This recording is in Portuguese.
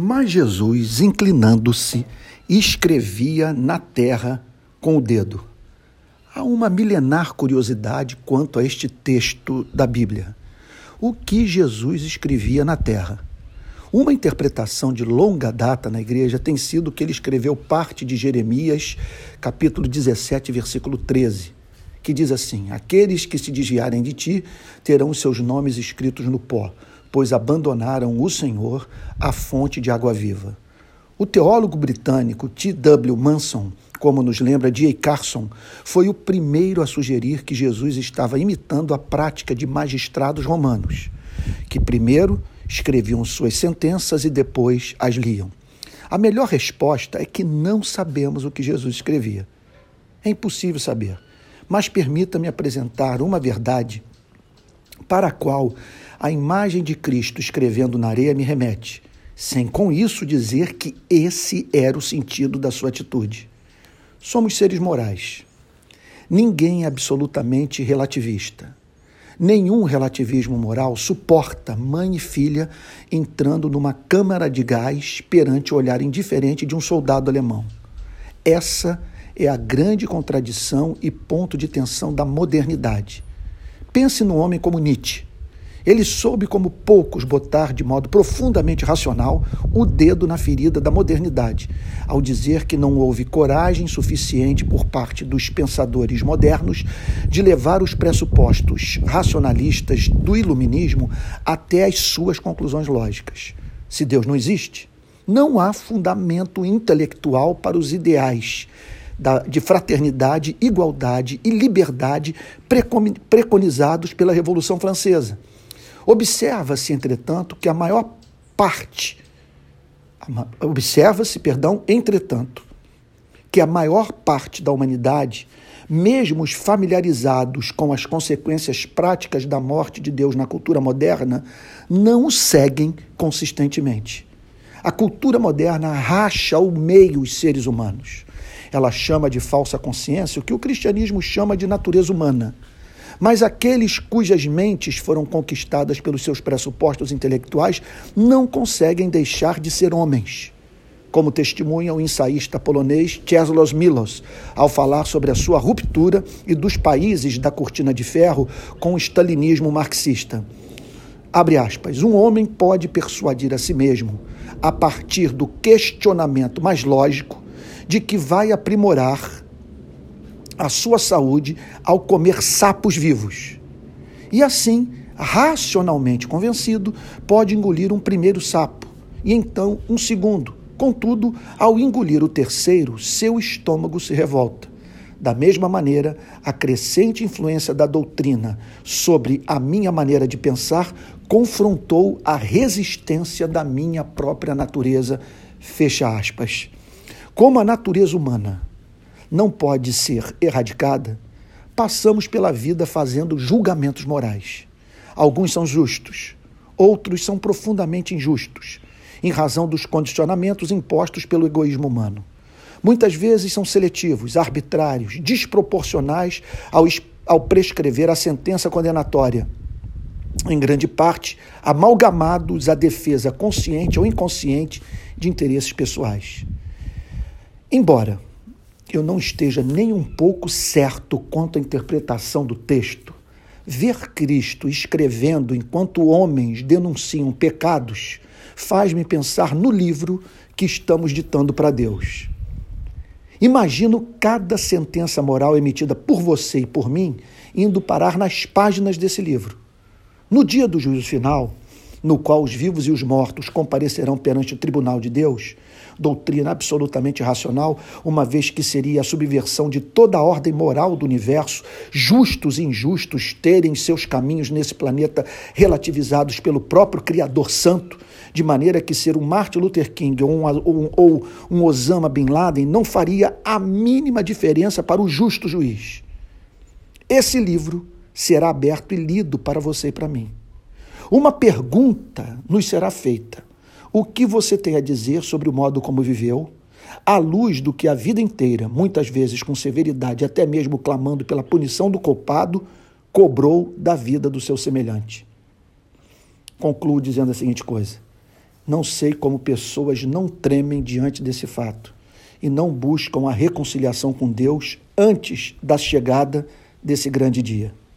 Mas Jesus, inclinando-se, escrevia na terra com o dedo. Há uma milenar curiosidade quanto a este texto da Bíblia. O que Jesus escrevia na terra? Uma interpretação de longa data na igreja tem sido que ele escreveu parte de Jeremias, capítulo 17, versículo 13, que diz assim: Aqueles que se desviarem de ti terão os seus nomes escritos no pó, pois abandonaram o Senhor, a fonte de água viva. O teólogo britânico T.W. Manson, como nos lembra D.A. Carson, foi o primeiro a sugerir que Jesus estava imitando a prática de magistrados romanos, que primeiro escreviam suas sentenças e depois as liam. A melhor resposta é que não sabemos o que Jesus escrevia. É impossível saber, mas permita-me apresentar uma verdade para a qual a imagem de Cristo escrevendo na areia me remete, sem com isso dizer que esse era o sentido da sua atitude. Somos seres morais. Ninguém é absolutamente relativista. Nenhum relativismo moral suporta mãe e filha entrando numa câmara de gás perante o olhar indiferente de um soldado alemão. Essa é a grande contradição e ponto de tensão da modernidade. Pense no homem como Nietzsche. Ele soube, como poucos, botar de modo profundamente racional o dedo na ferida da modernidade, ao dizer que não houve coragem suficiente por parte dos pensadores modernos de levar os pressupostos racionalistas do iluminismo até as suas conclusões lógicas. Se Deus não existe, não há fundamento intelectual para os ideais de fraternidade, igualdade e liberdade preconizados pela Revolução Francesa. Observa-se, entretanto, que a maior parte, observa-se, perdão, entretanto, que a maior parte da humanidade, mesmo os familiarizados com as consequências práticas da morte de Deus na cultura moderna, não o seguem consistentemente. A cultura moderna racha ao meio os seres humanos. Ela chama de falsa consciência o que o cristianismo chama de natureza humana. Mas aqueles cujas mentes foram conquistadas pelos seus pressupostos intelectuais não conseguem deixar de ser homens. Como testemunha o ensaísta polonês Czesław Milos, ao falar sobre a sua ruptura e dos países da cortina de ferro com o stalinismo marxista. Abre aspas. Um homem pode persuadir a si mesmo, a partir do questionamento mais lógico, de que vai aprimorar a sua saúde ao comer sapos vivos. E assim, racionalmente convencido, pode engolir um primeiro sapo e então um segundo. Contudo, ao engolir o terceiro, seu estômago se revolta. Da mesma maneira, a crescente influência da doutrina sobre a minha maneira de pensar confrontou a resistência da minha própria natureza. Fecha aspas. Como a natureza humana não pode ser erradicada, passamos pela vida fazendo julgamentos morais. Alguns são justos, outros são profundamente injustos, em razão dos condicionamentos impostos pelo egoísmo humano. Muitas vezes são seletivos, arbitrários, desproporcionais ao, ao prescrever a sentença condenatória. Em grande parte, amalgamados à defesa consciente ou inconsciente de interesses pessoais. Embora eu não esteja nem um pouco certo quanto à interpretação do texto, ver Cristo escrevendo enquanto homens denunciam pecados faz-me pensar no livro que estamos ditando para Deus. Imagino cada sentença moral emitida por você e por mim indo parar nas páginas desse livro. No dia do juízo final, no qual os vivos e os mortos comparecerão perante o tribunal de Deus, doutrina absolutamente racional, uma vez que seria a subversão de toda a ordem moral do universo, justos e injustos terem seus caminhos nesse planeta relativizados pelo próprio Criador Santo, de maneira que ser um Martin Luther King ou um, ou um Osama Bin Laden não faria a mínima diferença para o justo juiz. Esse livro será aberto e lido para você e para mim. Uma pergunta nos será feita: o que você tem a dizer sobre o modo como viveu? À luz do que a vida inteira, muitas vezes com severidade, até mesmo clamando pela punição do culpado, cobrou da vida do seu semelhante. Concluo dizendo a seguinte coisa: Não sei como pessoas não tremem diante desse fato e não buscam a reconciliação com Deus antes da chegada desse grande dia.